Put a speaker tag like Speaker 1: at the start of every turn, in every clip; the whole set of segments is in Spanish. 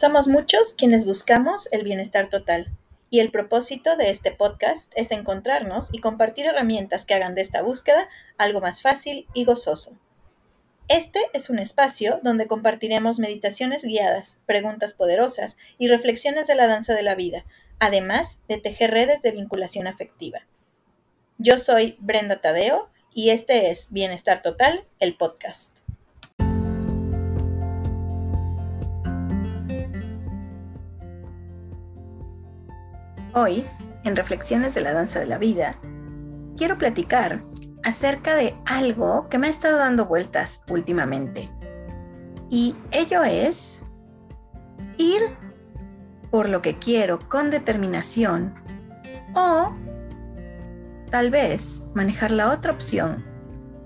Speaker 1: Somos muchos quienes buscamos el bienestar total y el propósito de este podcast es encontrarnos y compartir herramientas que hagan de esta búsqueda algo más fácil y gozoso. Este es un espacio donde compartiremos meditaciones guiadas, preguntas poderosas y reflexiones de la danza de la vida, además de tejer redes de vinculación afectiva. Yo soy Brenda Tadeo y este es Bienestar Total, el podcast. Hoy, en Reflexiones de la Danza de la Vida, quiero platicar acerca de algo que me ha estado dando vueltas últimamente. Y ello es ir por lo que quiero con determinación o tal vez manejar la otra opción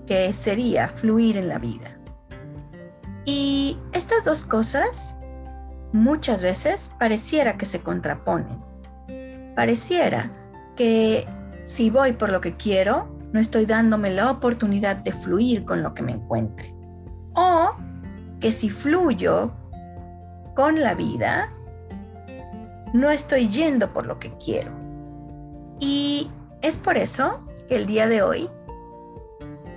Speaker 1: que sería fluir en la vida. Y estas dos cosas muchas veces pareciera que se contraponen pareciera que si voy por lo que quiero, no estoy dándome la oportunidad de fluir con lo que me encuentre. O que si fluyo con la vida, no estoy yendo por lo que quiero. Y es por eso que el día de hoy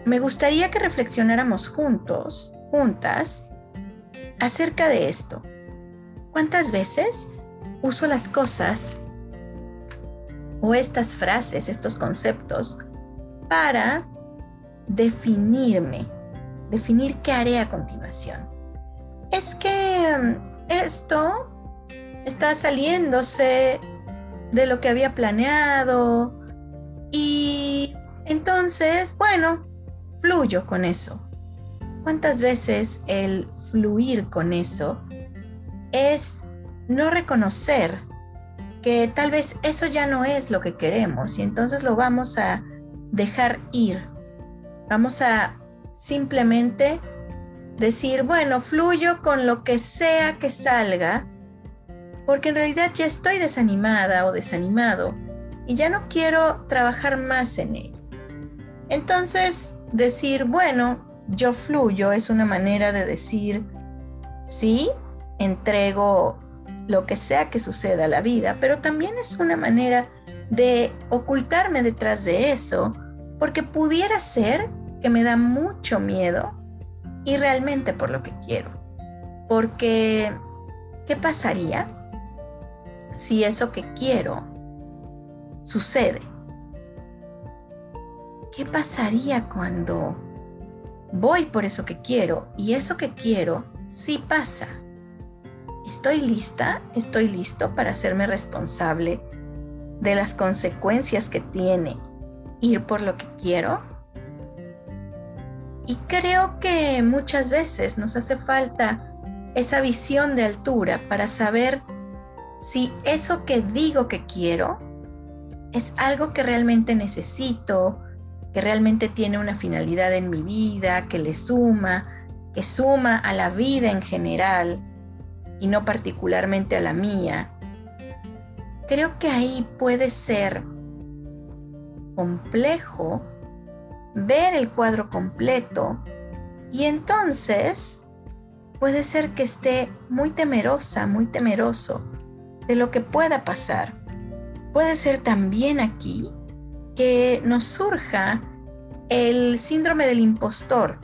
Speaker 1: me gustaría que reflexionáramos juntos, juntas, acerca de esto. ¿Cuántas veces uso las cosas o estas frases, estos conceptos, para definirme, definir qué haré a continuación. Es que mm, esto está saliéndose de lo que había planeado y entonces, bueno, fluyo con eso. ¿Cuántas veces el fluir con eso es no reconocer tal vez eso ya no es lo que queremos y entonces lo vamos a dejar ir. Vamos a simplemente decir, bueno, fluyo con lo que sea que salga, porque en realidad ya estoy desanimada o desanimado y ya no quiero trabajar más en él. Entonces, decir, bueno, yo fluyo es una manera de decir, sí, entrego lo que sea que suceda a la vida, pero también es una manera de ocultarme detrás de eso, porque pudiera ser que me da mucho miedo y realmente por lo que quiero. Porque, ¿qué pasaría si eso que quiero sucede? ¿Qué pasaría cuando voy por eso que quiero y eso que quiero sí pasa? ¿Estoy lista? ¿Estoy listo para hacerme responsable de las consecuencias que tiene ir por lo que quiero? Y creo que muchas veces nos hace falta esa visión de altura para saber si eso que digo que quiero es algo que realmente necesito, que realmente tiene una finalidad en mi vida, que le suma, que suma a la vida en general y no particularmente a la mía, creo que ahí puede ser complejo ver el cuadro completo y entonces puede ser que esté muy temerosa, muy temeroso de lo que pueda pasar. Puede ser también aquí que nos surja el síndrome del impostor.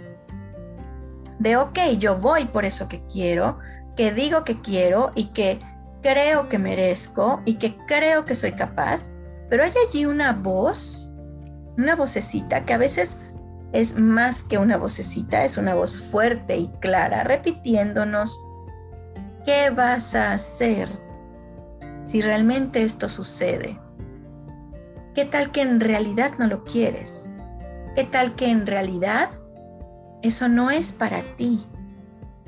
Speaker 1: De, ok, yo voy por eso que quiero, que digo que quiero y que creo que merezco y que creo que soy capaz, pero hay allí una voz, una vocecita que a veces es más que una vocecita, es una voz fuerte y clara, repitiéndonos, ¿qué vas a hacer si realmente esto sucede? ¿Qué tal que en realidad no lo quieres? ¿Qué tal que en realidad eso no es para ti?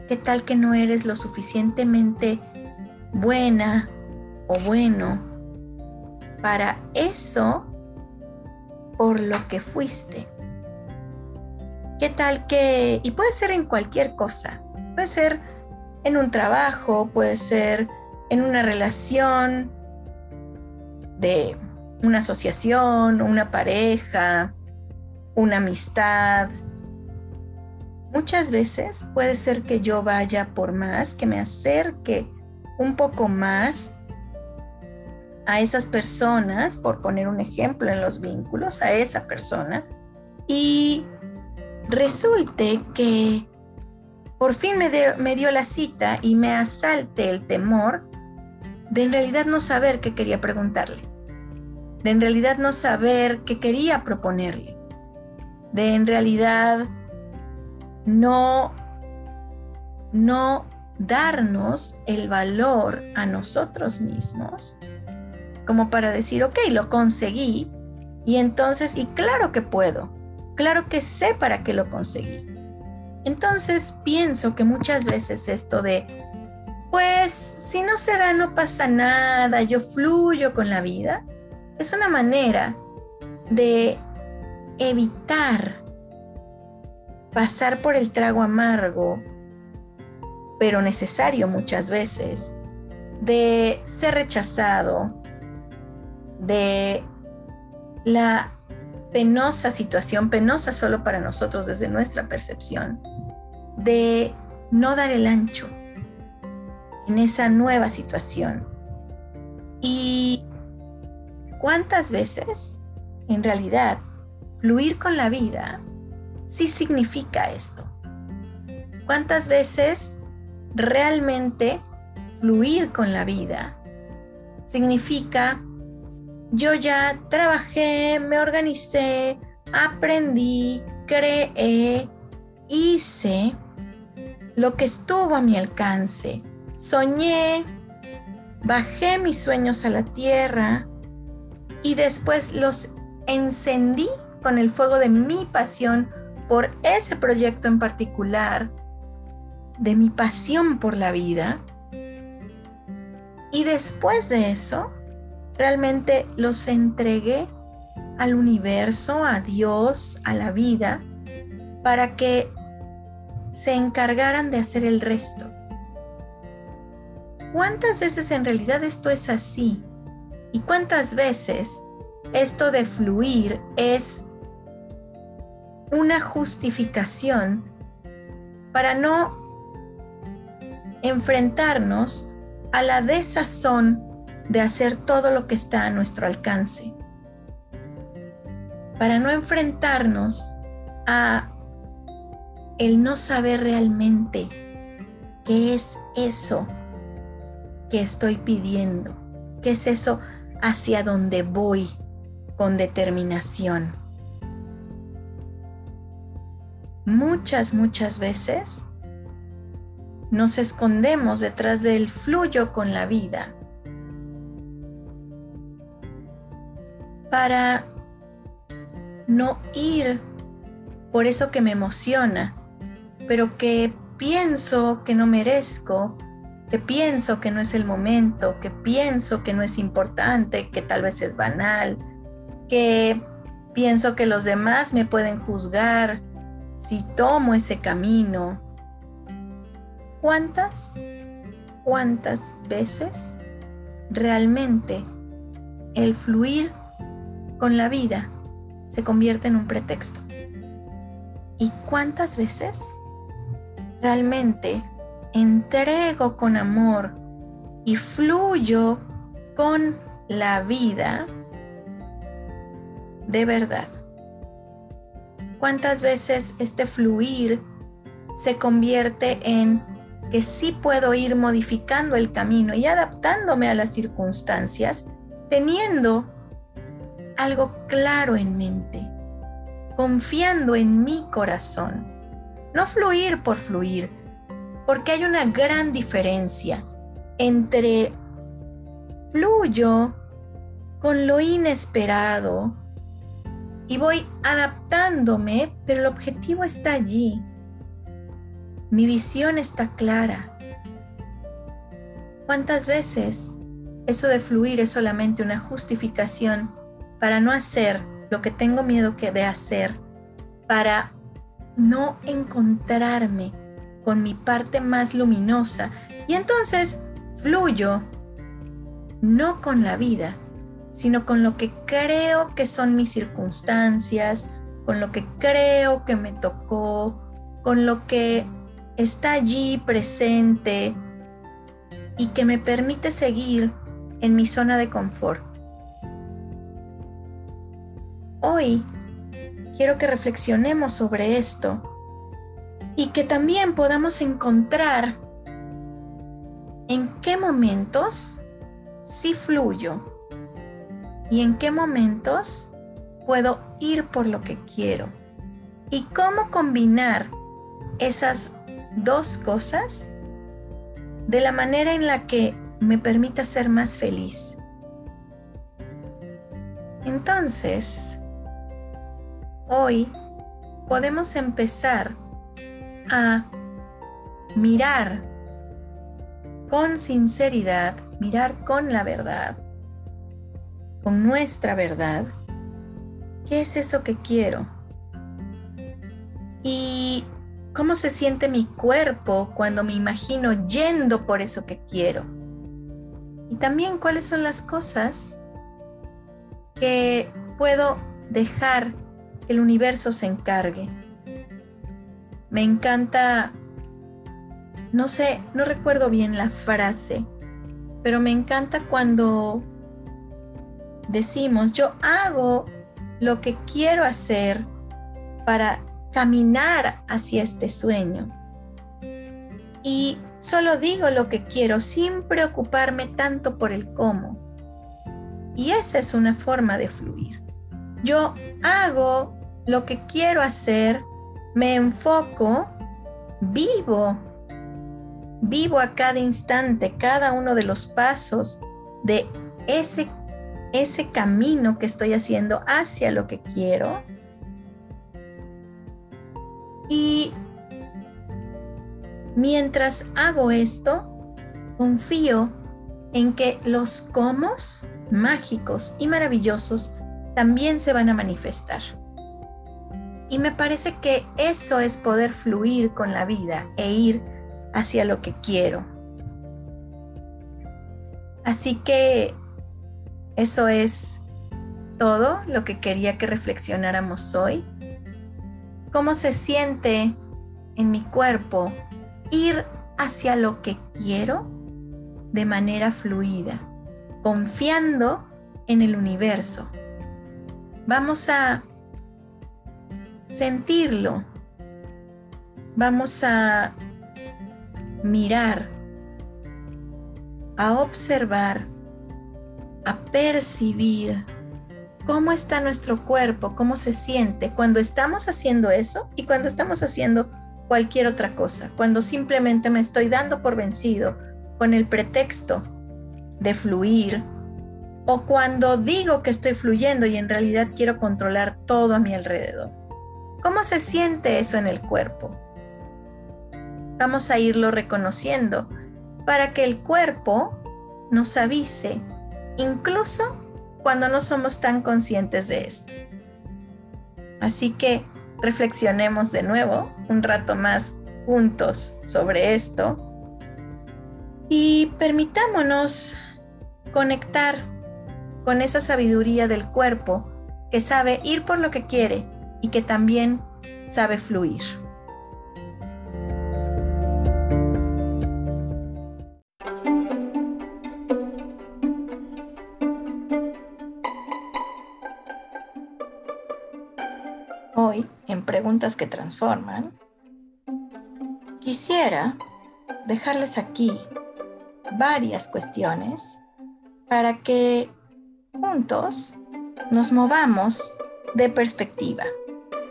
Speaker 1: ¿Qué tal que no eres lo suficientemente buena o bueno para eso por lo que fuiste? ¿Qué tal que, y puede ser en cualquier cosa, puede ser en un trabajo, puede ser en una relación de una asociación, una pareja, una amistad, Muchas veces puede ser que yo vaya por más, que me acerque un poco más a esas personas, por poner un ejemplo en los vínculos, a esa persona, y resulte que por fin me, dio la cita y me asalte el temor de en realidad no saber qué quería preguntarle, de en realidad no saber qué quería proponerle, de en realidad no, no darnos el valor a nosotros mismos como para decir, ok, lo conseguí y entonces, y claro que puedo, claro que sé para qué lo conseguí. Entonces pienso que muchas veces esto de, pues si no se da no pasa nada, yo fluyo con la vida, es una manera de evitar pasar por el trago amargo, pero necesario muchas veces, de ser rechazado, de la penosa situación, penosa solo para nosotros desde nuestra percepción, de no dar el ancho en esa nueva situación. Y cuántas veces, en realidad, fluir con la vida sí significa esto. ¿Cuántas veces realmente fluir con la vida significa yo ya trabajé, me organicé, aprendí, creé, hice lo que estuvo a mi alcance, soñé, bajé mis sueños a la tierra y después los encendí con el fuego de mi pasión por ese proyecto en particular, de mi pasión por la vida. Y después de eso, realmente los entregué al universo, a Dios, a la vida, para que se encargaran de hacer el resto. ¿Cuántas veces en realidad esto es así? ¿Y cuántas veces esto de fluir es una justificación para no enfrentarnos a la desazón de hacer todo lo que está a nuestro alcance, para no enfrentarnos a el no saber realmente qué es eso que estoy pidiendo, qué es eso hacia donde voy con determinación. Muchas, muchas veces nos escondemos detrás del fluyo con la vida para no ir por eso que me emociona, pero que pienso que no merezco, que pienso que no es el momento, que pienso que no es importante, que tal vez es banal, que pienso que los demás me pueden juzgar si tomo ese camino. ¿Cuántas, cuántas veces realmente el fluir con la vida se convierte en un pretexto. ¿Y cuántas veces realmente entrego con amor y fluyo con la vida de verdad? ¿Cuántas veces este fluir se convierte en que sí puedo ir modificando el camino y adaptándome a las circunstancias, teniendo algo claro en mente, confiando en mi corazón. No fluir por fluir, porque hay una gran diferencia entre fluyo con lo inesperado y voy adaptándome, pero el objetivo está allí. Mi visión está clara. ¿Cuántas veces eso de fluir es solamente una justificación para no hacer lo que tengo miedo que de hacer, para no encontrarme con mi parte más luminosa. Y entonces fluyo no con la vida, sino con lo que creo que son mis circunstancias, con lo que creo que me tocó, con lo que está allí presente, y que me permite seguir en mi zona de confort. Hoy quiero que reflexionemos sobre esto y que también podamos encontrar en qué momentos sí fluyo y en qué momentos puedo ir por lo que quiero y cómo combinar esas dos cosas de la manera en la que me permita ser más feliz. Entonces, hoy podemos empezar a mirar con sinceridad, mirar con la verdad, con nuestra verdad, qué es eso que quiero y cómo se siente mi cuerpo cuando me imagino yendo por eso que quiero. Y también cuáles son las cosas que puedo dejar que el universo se encargue. Me encanta, no sé, no recuerdo bien la frase, pero me encanta cuando decimos, yo hago lo que quiero hacer para caminar hacia este sueño. Y solo digo lo que quiero sin preocuparme tanto por el cómo. Y esa es una forma de fluir. Yo hago lo que quiero hacer, me enfoco, vivo, vivo a cada instante, cada uno de los pasos de ese, ese camino que estoy haciendo hacia lo que quiero y mientras hago esto, confío en que los comos mágicos y maravillosos también se van a manifestar. Y me parece que eso es poder fluir con la vida e ir hacia lo que quiero. Así que eso es todo lo que quería que reflexionáramos hoy cómo se siente en mi cuerpo ir hacia lo que quiero de manera fluida, confiando en el universo. Vamos a sentirlo, vamos a mirar, a observar, a percibir cómo está nuestro cuerpo, cómo se siente cuando estamos haciendo eso y cuando estamos haciendo cualquier otra cosa, cuando simplemente me estoy dando por vencido con el pretexto de fluir o cuando digo que estoy fluyendo y en realidad quiero controlar todo a mi alrededor. ¿Cómo se siente eso en el cuerpo? Vamos a irlo reconociendo para que el cuerpo nos avise, incluso cuando no somos tan conscientes de esto. Así que reflexionemos de nuevo un rato más juntos sobre esto y permitámonos conectar con esa sabiduría del cuerpo que sabe ir por lo que quiere y que también sabe fluir. Que Transforman, quisiera dejarles aquí varias cuestiones para que juntos nos movamos de perspectiva,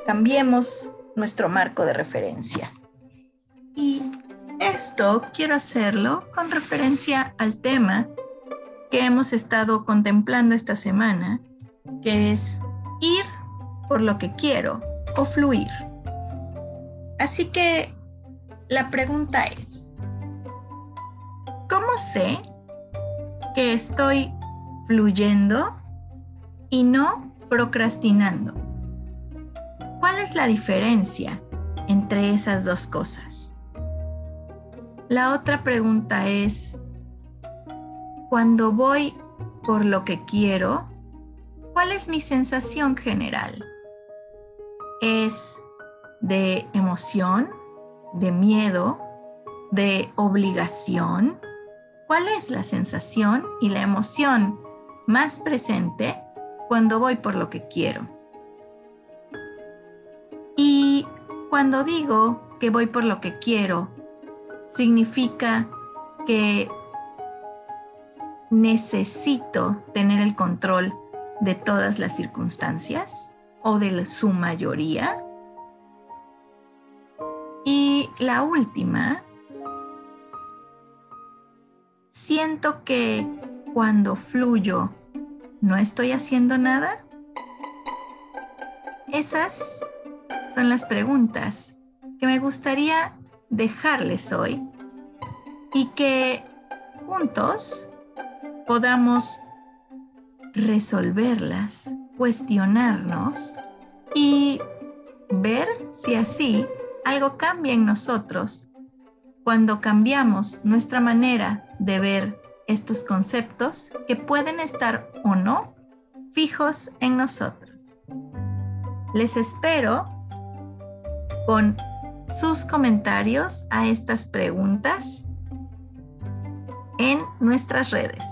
Speaker 1: cambiemos nuestro marco de referencia. Y esto quiero hacerlo con referencia al tema que hemos estado contemplando esta semana, que es ir por lo que quiero o fluir. Así que la pregunta es, ¿cómo sé que estoy fluyendo y no procrastinando? ¿Cuál es la diferencia entre esas dos cosas? La otra pregunta es, cuando voy por lo que quiero, ¿cuál es mi sensación general? Es de emoción, de miedo, de obligación, ¿Cuál es la sensación y la emoción más presente cuando voy por lo que quiero? Y cuando digo que voy por lo que quiero, significa que necesito tener el control de todas las circunstancias o de su mayoría. Y la última, siento que cuando fluyo no estoy haciendo nada. Esas son las preguntas que me gustaría dejarles hoy y que juntos podamos resolverlas, cuestionarnos y ver si así algo cambia en nosotros cuando cambiamos nuestra manera de ver estos conceptos que pueden estar o no fijos en nosotros. Les espero con sus comentarios a estas preguntas en nuestras redes.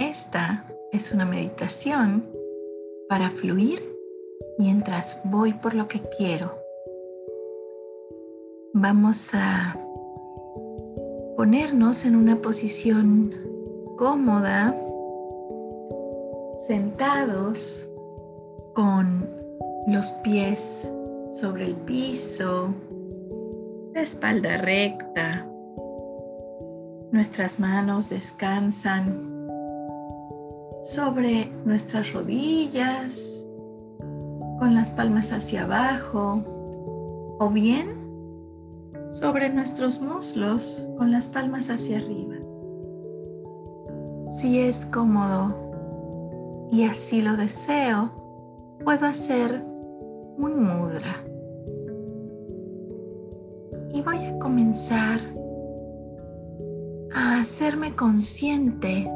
Speaker 1: Esta es una meditación para fluir mientras voy por lo que quiero. Vamos a ponernos en una posición cómoda, sentados con los pies sobre el piso, la espalda recta, nuestras manos descansan sobre nuestras rodillas, con las palmas hacia abajo, o bien sobre nuestros muslos con las palmas hacia arriba. Si es cómodo y así lo deseo, puedo hacer un mudra. Y voy a comenzar a hacerme consciente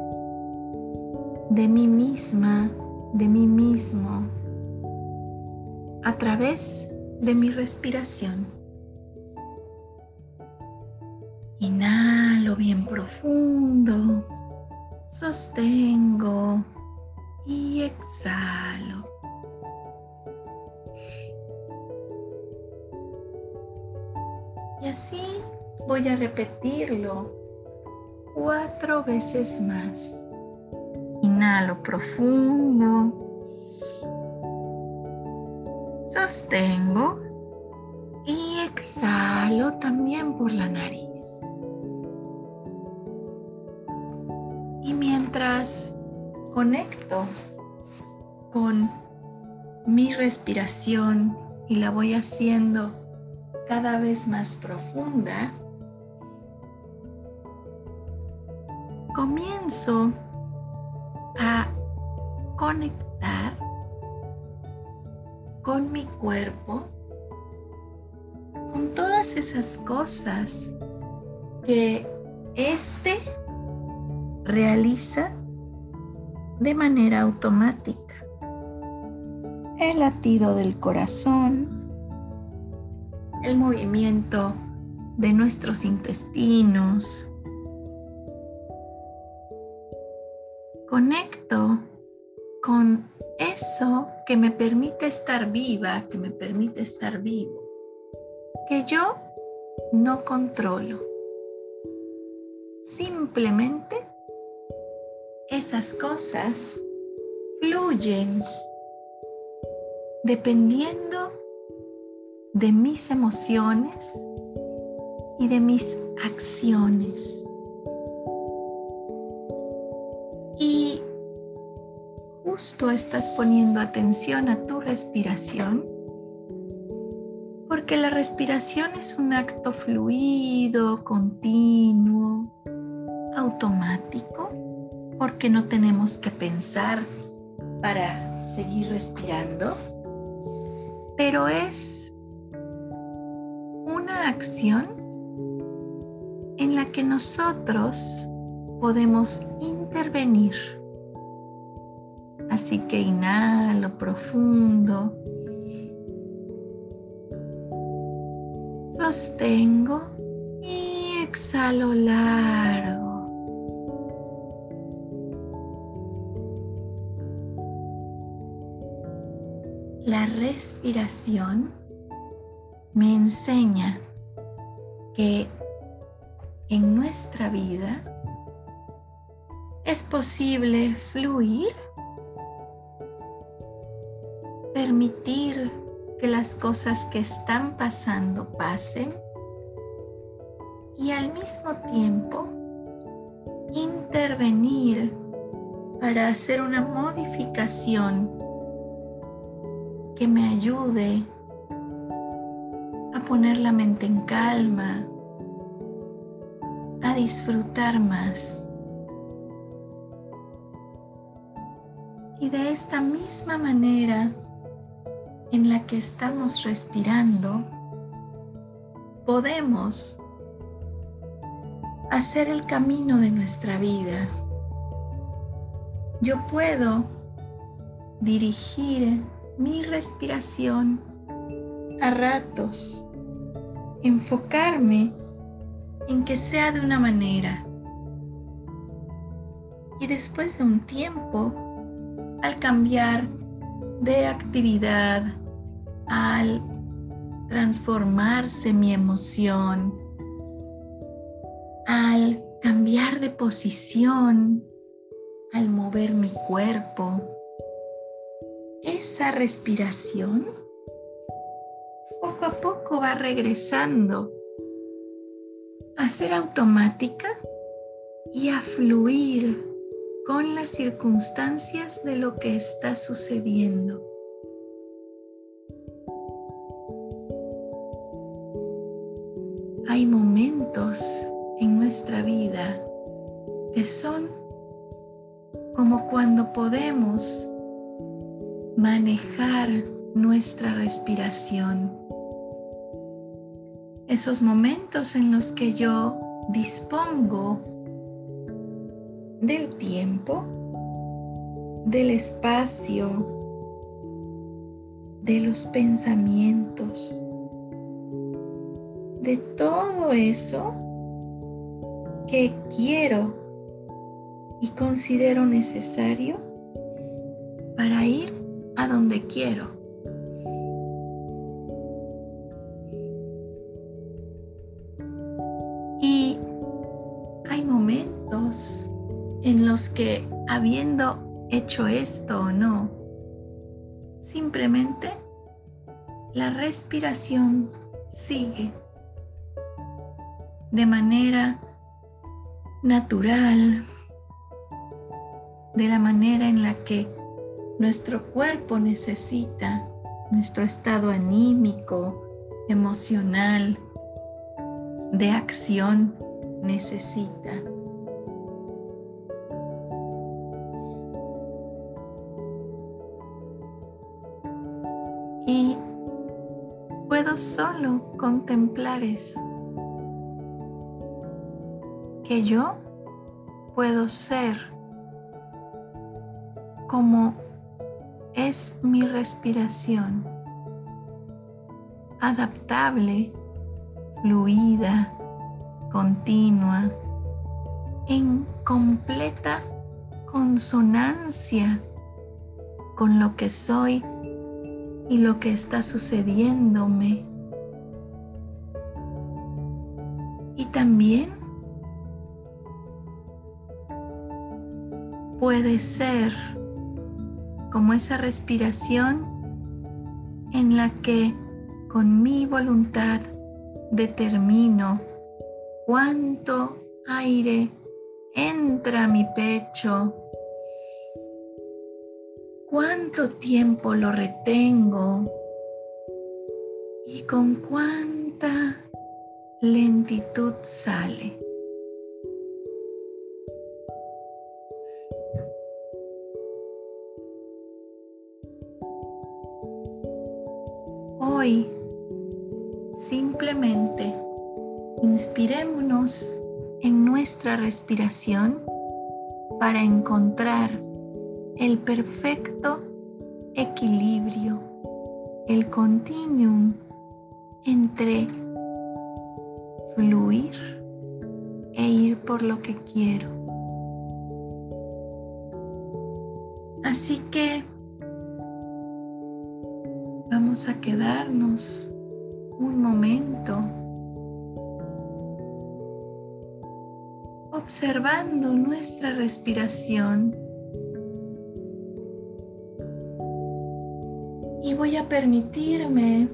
Speaker 1: de mí misma, de mí mismo, a través de mi respiración. Inhalo bien profundo, sostengo y exhalo. Y así voy a repetirlo cuatro veces más. Inhalo profundo. Sostengo y exhalo también por la nariz. Y mientras conecto con mi respiración y la voy haciendo cada vez más profunda, comienzo a conectar con mi cuerpo, con todas esas cosas que éste realiza de manera automática. El latido del corazón, el movimiento de nuestros intestinos, conecto con eso que me permite estar viva, que me permite estar vivo, que yo no controlo. Simplemente esas cosas fluyen dependiendo de mis emociones y de mis acciones. Justo estás poniendo atención a tu respiración, porque la respiración es un acto fluido, continuo, automático, porque no tenemos que pensar para seguir respirando, pero es una acción en la que nosotros podemos intervenir. Así que inhalo profundo. Sostengo y exhalo largo. La respiración me enseña que en nuestra vida es posible fluir, permitir que las cosas que están pasando pasen y al mismo tiempo intervenir para hacer una modificación que me ayude a poner la mente en calma, a disfrutar más. Y de esta misma manera en la que estamos respirando, podemos hacer el camino de nuestra vida. Yo puedo dirigir mi respiración a ratos, enfocarme en que sea de una manera. Y después de un tiempo, al cambiar de actividad, al transformarse mi emoción, al cambiar de posición, al mover mi cuerpo, esa respiración poco a poco va regresando a ser automática y a fluir con las circunstancias de lo que está sucediendo. Momentos en nuestra vida que son como cuando podemos manejar nuestra respiración. Esos momentos en los que yo dispongo del tiempo, del espacio, de los pensamientos, de todo eso que quiero y considero necesario para ir a donde quiero. en los que habiendo hecho esto o no, simplemente la respiración sigue de manera natural, de la manera en la que nuestro cuerpo necesita, nuestro estado anímico, emocional, de acción necesita. Y puedo solo contemplar eso. Que yo puedo ser como es mi respiración, adaptable, fluida, continua, en completa consonancia con lo que soy y lo que está sucediéndome. Y también puede ser como esa respiración en la que con mi voluntad determino cuánto aire entra a mi pecho cuánto tiempo lo retengo y con cuánta lentitud sale. Hoy simplemente inspirémonos en nuestra respiración para encontrar el perfecto equilibrio, el continuum entre fluir e ir por lo que quiero. Así que a quedarnos un momento observando nuestra respiración y voy a permitirme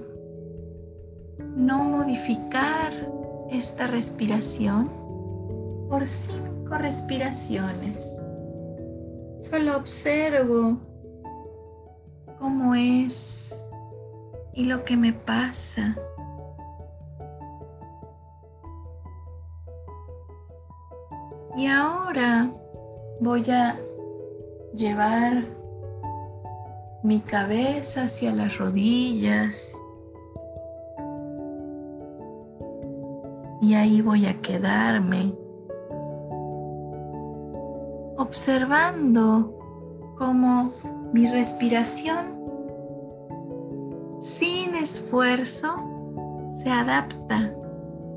Speaker 1: no modificar esta respiración por cinco respiraciones. Solo observo cómo es y lo que me pasa. Y ahora voy a llevar mi cabeza hacia las rodillas. Y ahí voy a quedarme observando cómo mi respiración esfuerzo se adapta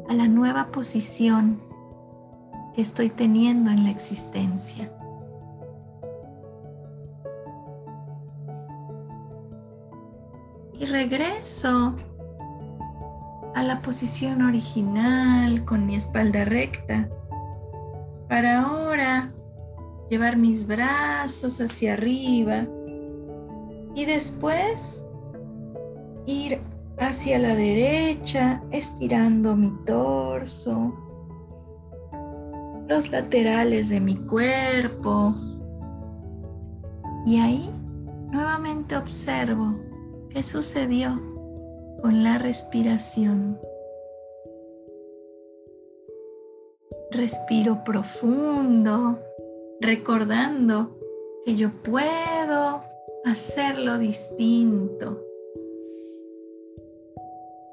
Speaker 1: a la nueva posición que estoy teniendo en la existencia. Y regreso a la posición original con mi espalda recta para ahora llevar mis brazos hacia arriba y después ir hacia la derecha estirando mi torso, los laterales de mi cuerpo y ahí nuevamente observo qué sucedió con la respiración. Respiro profundo, recordando que yo puedo hacerlo distinto.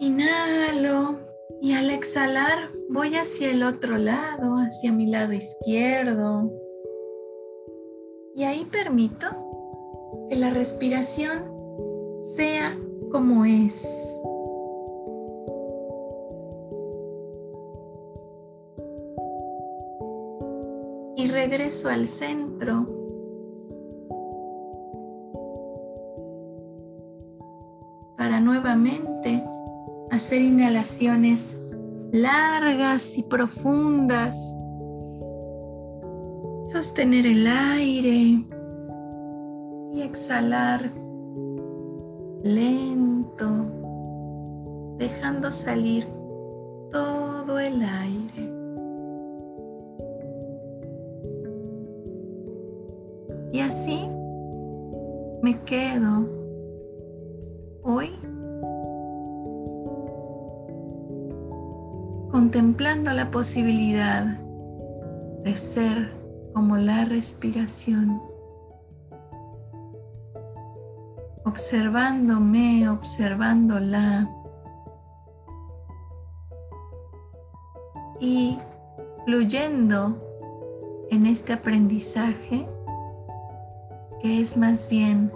Speaker 1: Inhalo y al exhalar voy hacia el otro lado, hacia mi lado izquierdo. Y ahí permito que la respiración sea como es. Y regreso al centro. Para nuevamente hacer inhalaciones largas y profundas. Sostener el aire y exhalar lento, dejando salir todo el aire. Y así me quedo contemplando la posibilidad de ser como la respiración. observándome, observándola. Y fluyendo en este aprendizaje que es más bien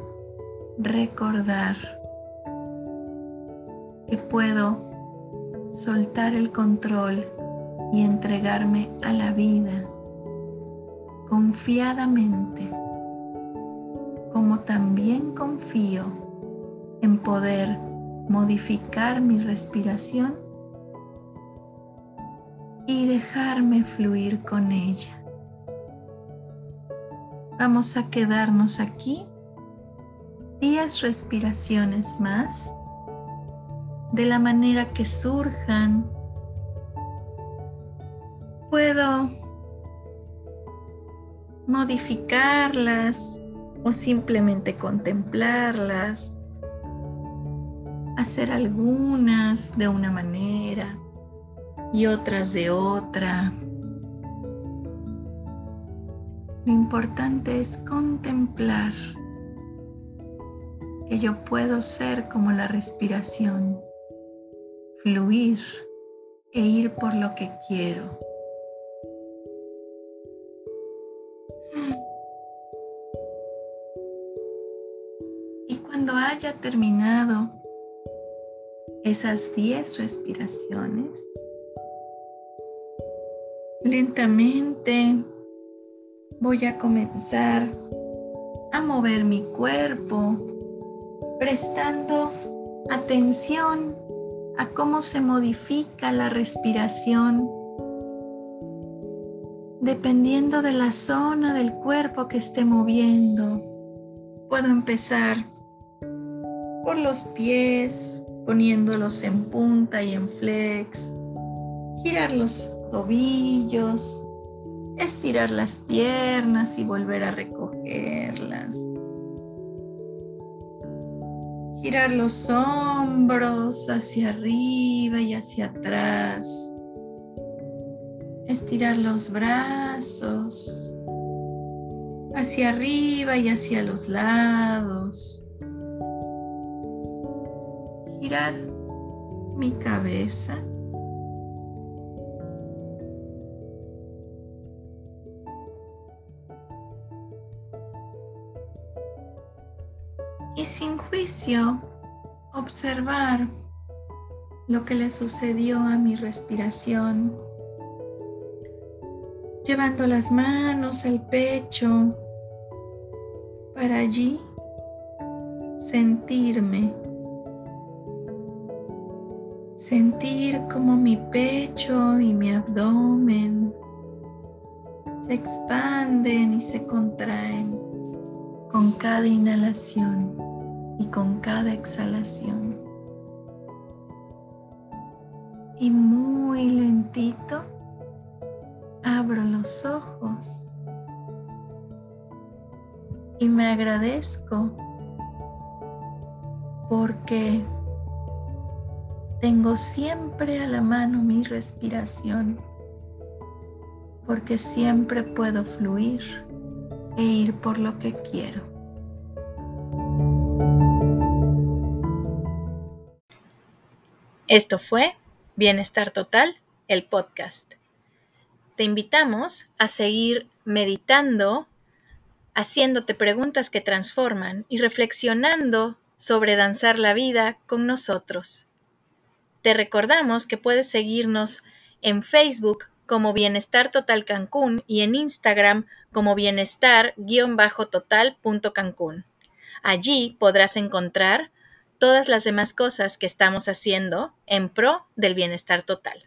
Speaker 1: recordar que puedo soltar el control y entregarme a la vida confiadamente como también confío en poder modificar mi respiración y dejarme fluir con ella. Vamos a quedarnos aquí 10 respiraciones más de la manera que surjan. Puedo modificarlas o simplemente contemplarlas, hacer algunas de una manera y otras de otra. Lo importante es contemplar que yo puedo ser como la respiración, fluir e ir por lo que quiero, Y cuando haya terminado esas 10 respiraciones, lentamente voy a comenzar a mover mi cuerpo, prestando atención a cómo se modifica la respiración dependiendo de la zona del cuerpo que esté moviendo. Puedo empezar por los pies, poniéndolos en punta y en flex, girar los tobillos, estirar las piernas y volver a recogerlas. Girar los hombros hacia arriba y hacia atrás. Estirar los brazos hacia arriba y hacia los lados. Girar mi cabeza observar lo que le sucedió a mi respiración, llevando las manos al pecho para allí sentirme, sentir como mi pecho y mi abdomen se expanden y se contraen con cada inhalación y con cada exhalación. Y muy lentito abro los ojos y me agradezco porque tengo siempre a la mano mi respiración, porque siempre puedo fluir e ir por lo que quiero.
Speaker 2: Esto fue Bienestar Total, el podcast. Te invitamos a seguir meditando, haciéndote preguntas que transforman y reflexionando sobre danzar la vida con nosotros. Te recordamos que puedes seguirnos en Facebook como Bienestar Total Cancún y en Instagram como bienestar-total.cancún. Allí podrás encontrar todas las demás cosas que estamos haciendo en pro del bienestar total.